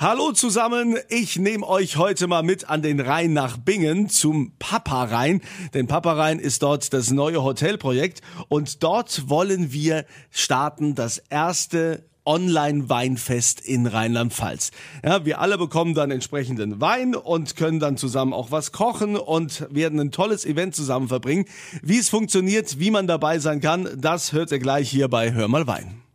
Hallo zusammen, ich nehme euch heute mal mit an den Rhein nach Bingen zum Papa Rhein, denn Papa Rhein ist dort das neue Hotelprojekt und dort wollen wir starten das erste Online-Weinfest in Rheinland-Pfalz. Ja, wir alle bekommen dann entsprechenden Wein und können dann zusammen auch was kochen und werden ein tolles Event zusammen verbringen. Wie es funktioniert, wie man dabei sein kann, das hört ihr gleich hier bei Hör mal Wein.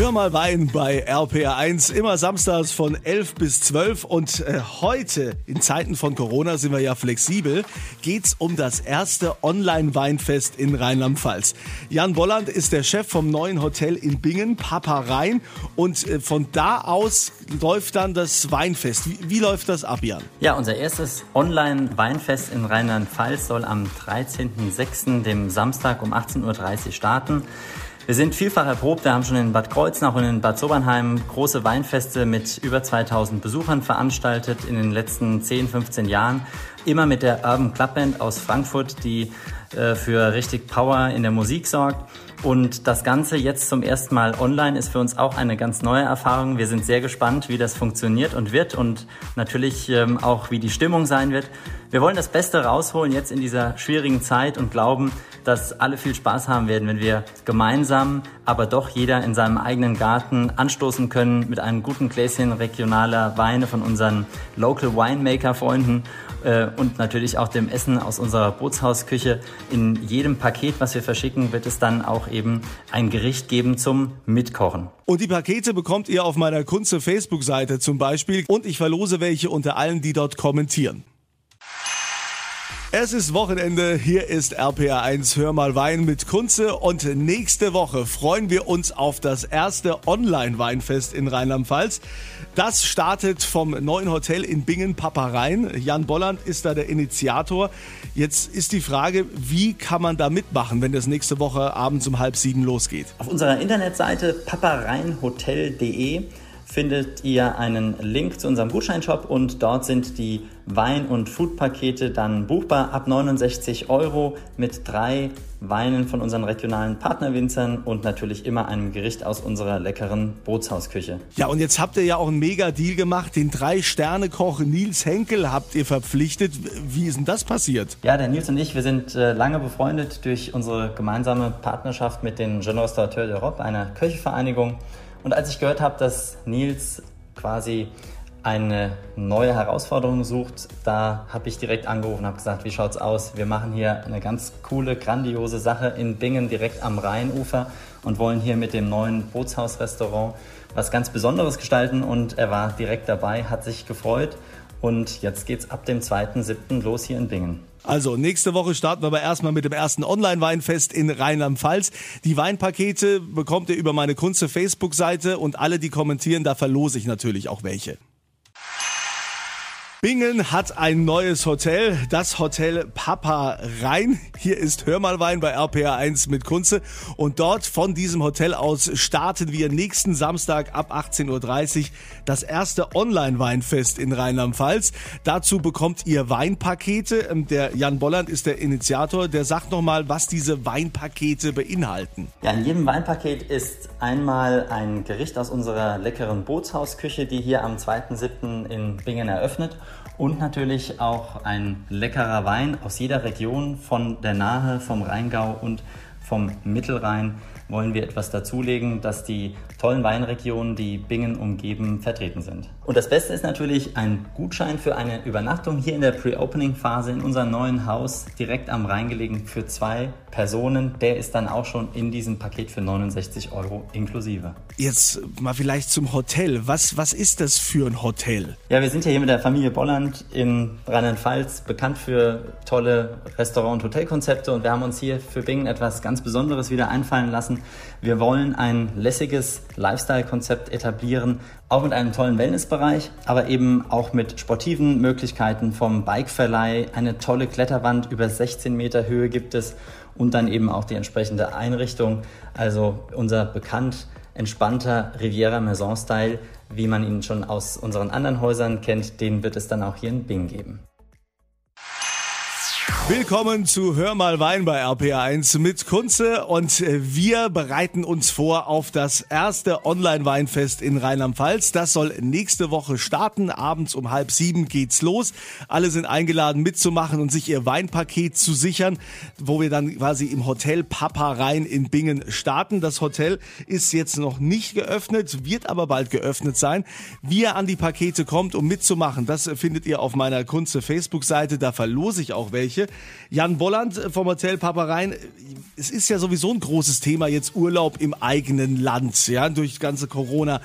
Hör mal Wein bei RPR1, immer samstags von 11 bis 12 und äh, heute, in Zeiten von Corona sind wir ja flexibel, geht's um das erste Online-Weinfest in Rheinland-Pfalz. Jan Bolland ist der Chef vom neuen Hotel in Bingen, Papa Rhein und äh, von da aus läuft dann das Weinfest. Wie, wie läuft das ab, Jan? Ja, unser erstes Online-Weinfest in Rheinland-Pfalz soll am 13.06., dem Samstag um 18.30 Uhr starten. Wir sind vielfach erprobt. Wir haben schon in Bad Kreuznach und in Bad Sobernheim große Weinfeste mit über 2000 Besuchern veranstaltet in den letzten 10, 15 Jahren. Immer mit der Urban Club Band aus Frankfurt, die äh, für richtig Power in der Musik sorgt. Und das Ganze jetzt zum ersten Mal online ist für uns auch eine ganz neue Erfahrung. Wir sind sehr gespannt, wie das funktioniert und wird und natürlich ähm, auch, wie die Stimmung sein wird. Wir wollen das Beste rausholen jetzt in dieser schwierigen Zeit und glauben, dass alle viel Spaß haben werden, wenn wir gemeinsam, aber doch jeder in seinem eigenen Garten anstoßen können mit einem guten Gläschen regionaler Weine von unseren Local Winemaker-Freunden äh, und natürlich auch dem Essen aus unserer Bootshausküche. In jedem Paket, was wir verschicken, wird es dann auch eben ein Gericht geben zum Mitkochen. Und die Pakete bekommt ihr auf meiner Kunze Facebook-Seite zum Beispiel und ich verlose welche unter allen, die dort kommentieren. Es ist Wochenende, hier ist RPR1 Hör mal Wein mit Kunze und nächste Woche freuen wir uns auf das erste Online-Weinfest in Rheinland-Pfalz. Das startet vom neuen Hotel in Bingen Paparein. Jan Bolland ist da der Initiator. Jetzt ist die Frage, wie kann man da mitmachen, wenn das nächste Woche abends um halb sieben losgeht? Auf unserer Internetseite papareinhotel.de findet ihr einen Link zu unserem Gutscheinshop und dort sind die Wein- und Foodpakete dann buchbar ab 69 Euro mit drei Weinen von unseren regionalen Partnerwinzern und natürlich immer einem Gericht aus unserer leckeren Bootshausküche. Ja, und jetzt habt ihr ja auch einen Mega-Deal gemacht. Den Drei-Sterne-Koch Nils Henkel habt ihr verpflichtet. Wie ist denn das passiert? Ja, der Nils und ich, wir sind äh, lange befreundet durch unsere gemeinsame Partnerschaft mit den Jeune Restaurateur d'Europe, einer Köchevereinigung. Und als ich gehört habe, dass Nils quasi eine neue Herausforderung sucht, da habe ich direkt angerufen und habe gesagt, wie schaut's aus? Wir machen hier eine ganz coole, grandiose Sache in Bingen direkt am Rheinufer und wollen hier mit dem neuen Bootshausrestaurant was ganz Besonderes gestalten und er war direkt dabei, hat sich gefreut und jetzt geht's ab dem 2.7. los hier in Bingen. Also nächste Woche starten wir aber erstmal mit dem ersten Online-Weinfest in Rheinland-Pfalz. Die Weinpakete bekommt ihr über meine Kunze Facebook-Seite und alle, die kommentieren, da verlose ich natürlich auch welche. Bingen hat ein neues Hotel, das Hotel Papa Rhein. Hier ist Hörmalwein bei RPR1 mit Kunze und dort von diesem Hotel aus starten wir nächsten Samstag ab 18.30 Uhr das erste Online-Weinfest in Rheinland-Pfalz. Dazu bekommt ihr Weinpakete. Ähm, der Jan Bolland ist der Initiator. Der sagt nochmal, was diese Weinpakete beinhalten. Ja, in jedem Weinpaket ist einmal ein Gericht aus unserer leckeren Bootshausküche, die hier am 2.7. in Bingen eröffnet und natürlich auch ein leckerer Wein aus jeder Region von der Nahe, vom Rheingau und vom Mittelrhein wollen wir etwas dazulegen, dass die tollen Weinregionen, die Bingen umgeben, vertreten sind. Und das Beste ist natürlich ein Gutschein für eine Übernachtung hier in der Pre-Opening-Phase in unserem neuen Haus, direkt am Rhein gelegen, für zwei Personen. Der ist dann auch schon in diesem Paket für 69 Euro inklusive. Jetzt mal vielleicht zum Hotel. Was, was ist das für ein Hotel? Ja, wir sind ja hier mit der Familie Bolland in Rheinland-Pfalz bekannt für tolle Restaurant- und Hotelkonzepte und wir haben uns hier für Bingen etwas ganz Besonderes wieder einfallen lassen. Wir wollen ein lässiges Lifestyle-Konzept etablieren, auch mit einem tollen Wellnessbereich, aber eben auch mit sportiven Möglichkeiten vom Bikeverleih. Eine tolle Kletterwand über 16 Meter Höhe gibt es und dann eben auch die entsprechende Einrichtung. Also unser bekannt entspannter Riviera Maison Style, wie man ihn schon aus unseren anderen Häusern kennt, den wird es dann auch hier in Bing geben. Willkommen zu Hör mal Wein bei RPA1 mit Kunze und äh, wir bereiten uns vor auf das erste Online-Weinfest in Rheinland-Pfalz. Das soll nächste Woche starten. Abends um halb sieben geht's los. Alle sind eingeladen mitzumachen und sich ihr Weinpaket zu sichern, wo wir dann quasi im Hotel Papa Rhein in Bingen starten. Das Hotel ist jetzt noch nicht geöffnet, wird aber bald geöffnet sein. Wie ihr an die Pakete kommt, um mitzumachen, das findet ihr auf meiner Kunze Facebook-Seite. Da verlose ich auch welche. Jan Bolland vom Hotel Paparein. Es ist ja sowieso ein großes Thema jetzt Urlaub im eigenen Land, ja, durch ganze Corona.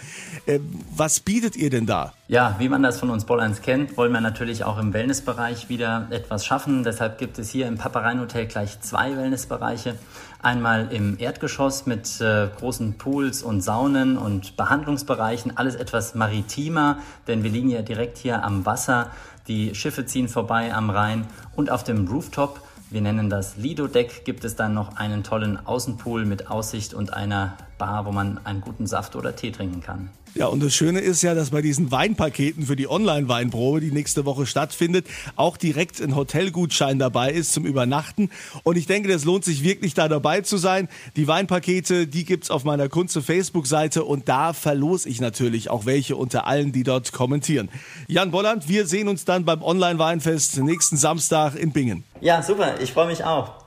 Äh, was bietet ihr denn da? Ja, wie man das von uns Bollands kennt, wollen wir natürlich auch im Wellnessbereich wieder etwas schaffen. Deshalb gibt es hier im Paparein Hotel gleich zwei Wellnessbereiche. Einmal im Erdgeschoss mit äh, großen Pools und Saunen und Behandlungsbereichen, alles etwas maritimer, denn wir liegen ja direkt hier am Wasser. Die Schiffe ziehen vorbei am Rhein und auf dem Rooftop, wir nennen das Lido Deck, gibt es dann noch einen tollen Außenpool mit Aussicht und einer Bar, wo man einen guten Saft oder Tee trinken kann. Ja, und das Schöne ist ja, dass bei diesen Weinpaketen für die Online-Weinprobe, die nächste Woche stattfindet, auch direkt ein Hotelgutschein dabei ist zum Übernachten. Und ich denke, das lohnt sich wirklich, da dabei zu sein. Die Weinpakete, die gibt's auf meiner Kunze Facebook-Seite und da verlose ich natürlich auch welche unter allen, die dort kommentieren. Jan Bolland, wir sehen uns dann beim Online-Weinfest nächsten Samstag in Bingen. Ja, super. Ich freue mich auch.